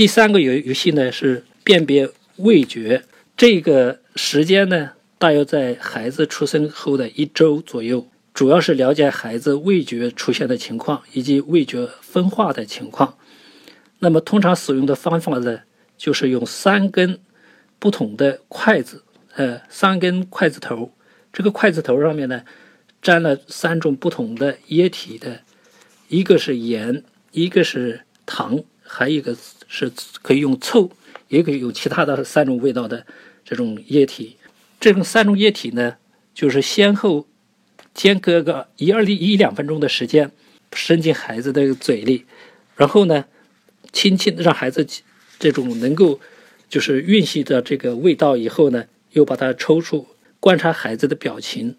第三个游游戏呢是辨别味觉，这个时间呢大约在孩子出生后的一周左右，主要是了解孩子味觉出现的情况以及味觉分化的情况。那么通常使用的方法呢，就是用三根不同的筷子，呃，三根筷子头，这个筷子头上面呢沾了三种不同的液体的，一个是盐，一个是糖。还有一个是可以用醋，也可以用其他的三种味道的这种液体。这种三种液体呢，就是先后间隔个一二一两分钟的时间，伸进孩子的嘴里，然后呢，轻轻的让孩子这种能够就是吮吸的这个味道以后呢，又把它抽出，观察孩子的表情。